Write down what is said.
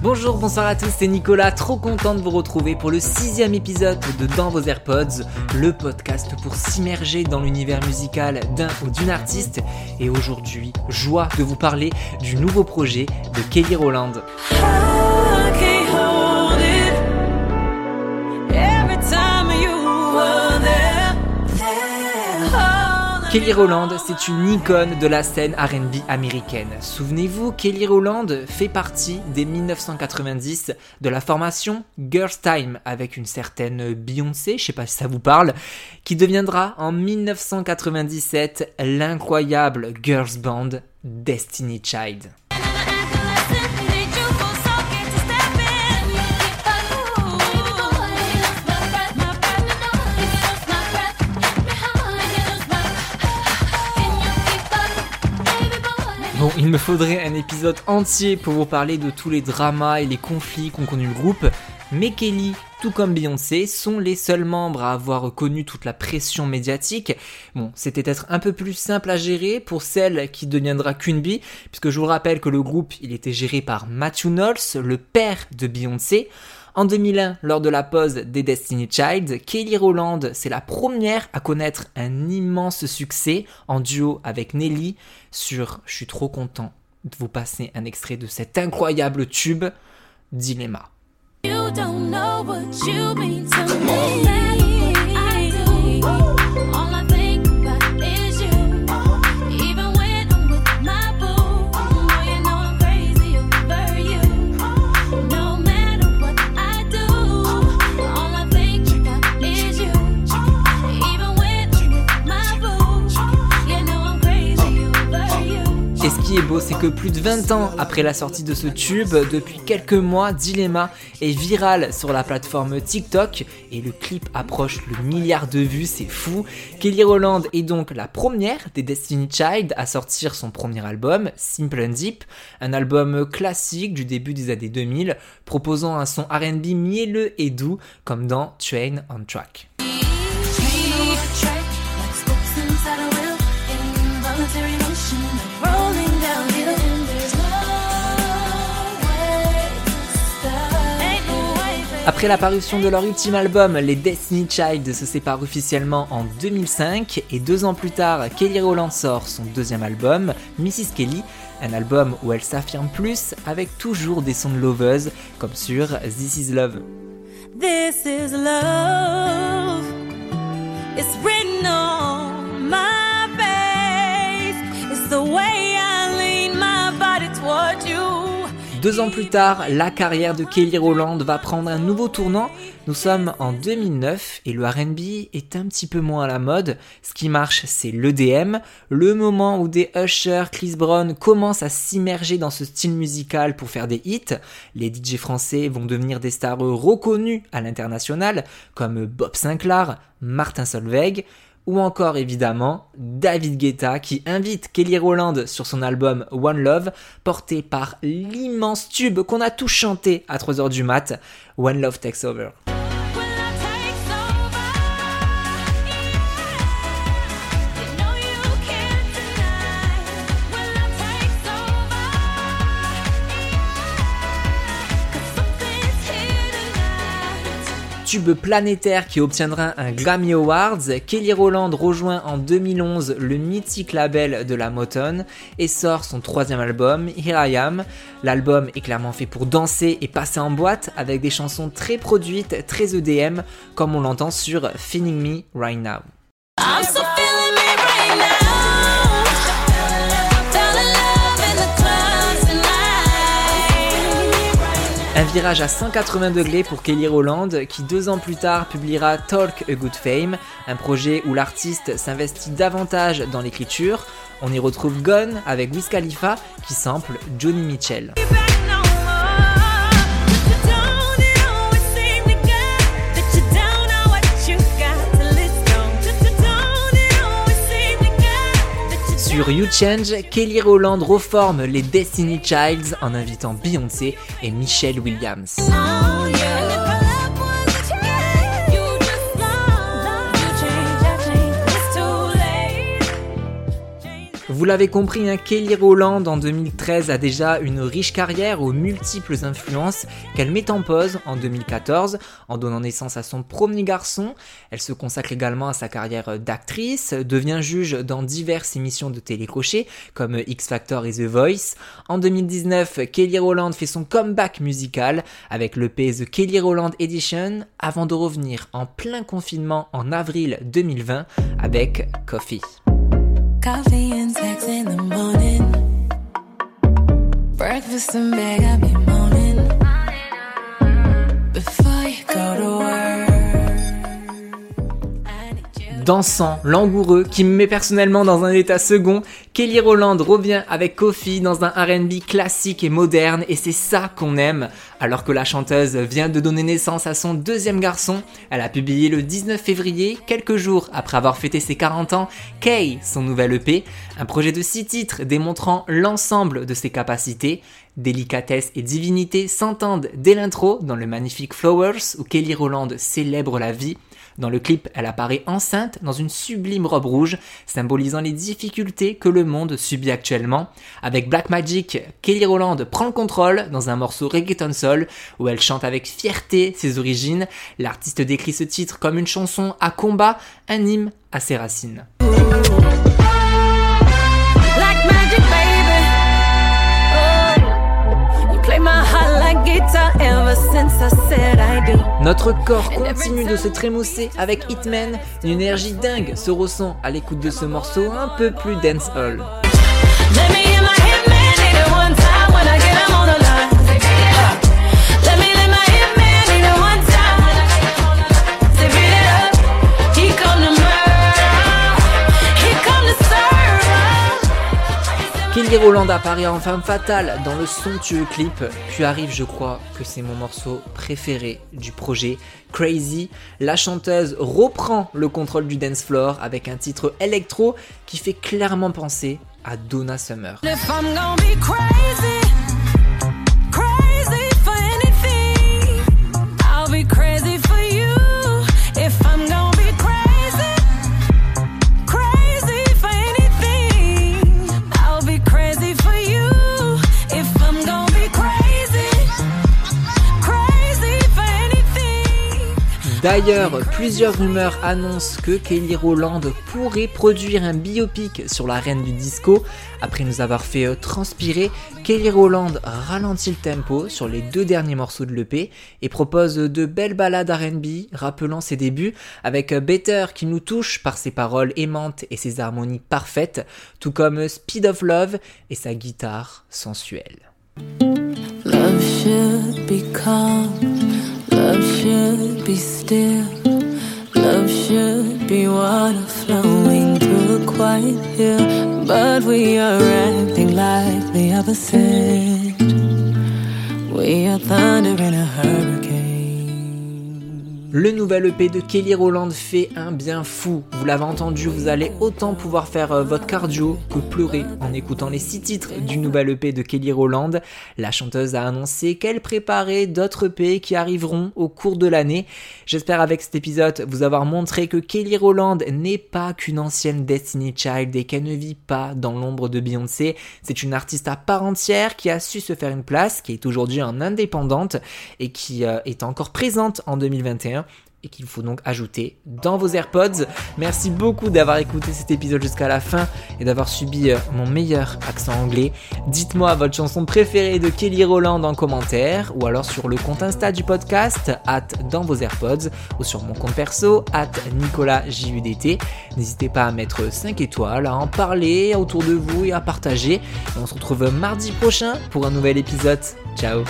Bonjour, bonsoir à tous, c'est Nicolas, trop content de vous retrouver pour le sixième épisode de Dans vos AirPods, le podcast pour s'immerger dans l'univers musical d'un ou d'une artiste. Et aujourd'hui, joie de vous parler du nouveau projet de Kelly Rowland. Kelly Rowland, c'est une icône de la scène RB américaine. Souvenez-vous, Kelly Rowland fait partie des 1990 de la formation Girls Time avec une certaine Beyoncé, je sais pas si ça vous parle, qui deviendra en 1997 l'incroyable girls band Destiny Child. Il me faudrait un épisode entier pour vous parler de tous les dramas et les conflits qu'ont connu le groupe, mais Kelly, tout comme Beyoncé, sont les seuls membres à avoir connu toute la pression médiatique. Bon, c'était peut-être un peu plus simple à gérer pour celle qui deviendra Bee, puisque je vous rappelle que le groupe, il était géré par Matthew Knowles, le père de Beyoncé. En 2001, lors de la pause des Destiny Child, Kelly Rowland, c'est la première à connaître un immense succès en duo avec Nelly. Sur Je suis trop content de vous passer un extrait de cet incroyable tube, Dilemma. C'est que plus de 20 ans après la sortie de ce tube, depuis quelques mois, Dilemma est viral sur la plateforme TikTok et le clip approche le milliard de vues, c'est fou. Kelly Rowland est donc la première des Destiny Child à sortir son premier album, Simple and Deep, un album classique du début des années 2000, proposant un son RB mielleux et doux comme dans Train on Track. Après l'apparition de leur ultime album, les Destiny Child se séparent officiellement en 2005 et deux ans plus tard, Kelly Rowland sort son deuxième album, Mrs. Kelly, un album où elle s'affirme plus avec toujours des sons de loveuse comme sur This Is Love. This is love. Deux ans plus tard, la carrière de Kelly Rowland va prendre un nouveau tournant. Nous sommes en 2009 et le RB est un petit peu moins à la mode. Ce qui marche, c'est l'EDM, le moment où des Usher, Chris Brown commencent à s'immerger dans ce style musical pour faire des hits. Les DJ français vont devenir des stars reconnus à l'international, comme Bob Sinclair, Martin Solveig ou encore évidemment David Guetta qui invite Kelly Rowland sur son album One Love, porté par l'immense tube qu'on a tous chanté à 3h du mat, One Love Takes Over. Tube planétaire qui obtiendra un Grammy Awards, Kelly Rowland rejoint en 2011 le mythique label de la Motown et sort son troisième album, Here I Am. L'album est clairement fait pour danser et passer en boîte avec des chansons très produites, très EDM, comme on l'entend sur Feeling Me Right Now. Un virage à 180 degrés pour Kelly Rowland qui deux ans plus tard publiera Talk a Good Fame, un projet où l'artiste s'investit davantage dans l'écriture. On y retrouve Gone avec Wiz Khalifa qui sample Johnny Mitchell. Sur You Change, Kelly Rowland reforme les Destiny Childs en invitant Beyoncé et Michelle Williams. Vous l'avez compris, hein, Kelly Rowland en 2013 a déjà une riche carrière aux multiples influences qu'elle met en pause en 2014 en donnant naissance à son premier garçon. Elle se consacre également à sa carrière d'actrice, devient juge dans diverses émissions de télécrochet comme X Factor et The Voice. En 2019, Kelly Rowland fait son comeback musical avec le The Kelly Rowland Edition avant de revenir en plein confinement en avril 2020 avec. Coffee Breakfast in bed, I be moaning. Before you go to dansant, langoureux, qui me met personnellement dans un état second, Kelly Rowland revient avec Kofi dans un RB classique et moderne, et c'est ça qu'on aime. Alors que la chanteuse vient de donner naissance à son deuxième garçon, elle a publié le 19 février, quelques jours après avoir fêté ses 40 ans, Kay, son nouvel EP, un projet de six titres démontrant l'ensemble de ses capacités. Délicatesse et divinité s'entendent dès l'intro dans le magnifique Flowers où Kelly Rowland célèbre la vie dans le clip, elle apparaît enceinte dans une sublime robe rouge, symbolisant les difficultés que le monde subit actuellement. Avec Black Magic, Kelly Rowland prend le contrôle dans un morceau reggaeton soul où elle chante avec fierté ses origines. L'artiste décrit ce titre comme une chanson à combat, un hymne à ses racines. Notre corps continue de se trémousser avec Hitman, une énergie dingue se ressent à l'écoute de ce morceau un peu plus dancehall. Kelly Roland apparaît en femme fatale dans le somptueux clip, puis arrive je crois que c'est mon morceau préféré du projet, Crazy. La chanteuse reprend le contrôle du dance floor avec un titre électro qui fait clairement penser à Donna Summer. D'ailleurs, plusieurs rumeurs annoncent que Kelly Rowland pourrait produire un biopic sur la reine du disco. Après nous avoir fait euh, transpirer, Kelly Rowland ralentit le tempo sur les deux derniers morceaux de l'EP et propose de belles ballades RB rappelant ses débuts avec euh, Better qui nous touche par ses paroles aimantes et ses harmonies parfaites, tout comme Speed of Love et sa guitare sensuelle. Love should be still. Love should be water flowing through a quiet hill. But we are acting like the opposite. We are thunder in a hurricane. Le nouvel EP de Kelly Rowland fait un bien fou. Vous l'avez entendu, vous allez autant pouvoir faire euh, votre cardio que pleurer en écoutant les six titres du nouvel EP de Kelly Rowland. La chanteuse a annoncé qu'elle préparait d'autres EP qui arriveront au cours de l'année. J'espère avec cet épisode vous avoir montré que Kelly Rowland n'est pas qu'une ancienne Destiny Child et qu'elle ne vit pas dans l'ombre de Beyoncé. C'est une artiste à part entière qui a su se faire une place, qui est aujourd'hui en indépendante et qui euh, est encore présente en 2021 et qu'il faut donc ajouter dans vos AirPods. Merci beaucoup d'avoir écouté cet épisode jusqu'à la fin et d'avoir subi euh, mon meilleur accent anglais. Dites-moi votre chanson préférée de Kelly Rowland en commentaire ou alors sur le compte Insta du podcast, at dans vos AirPods ou sur mon compte perso, at NicolasJUDT. N'hésitez pas à mettre 5 étoiles, à en parler autour de vous et à partager. on se retrouve mardi prochain pour un nouvel épisode. Ciao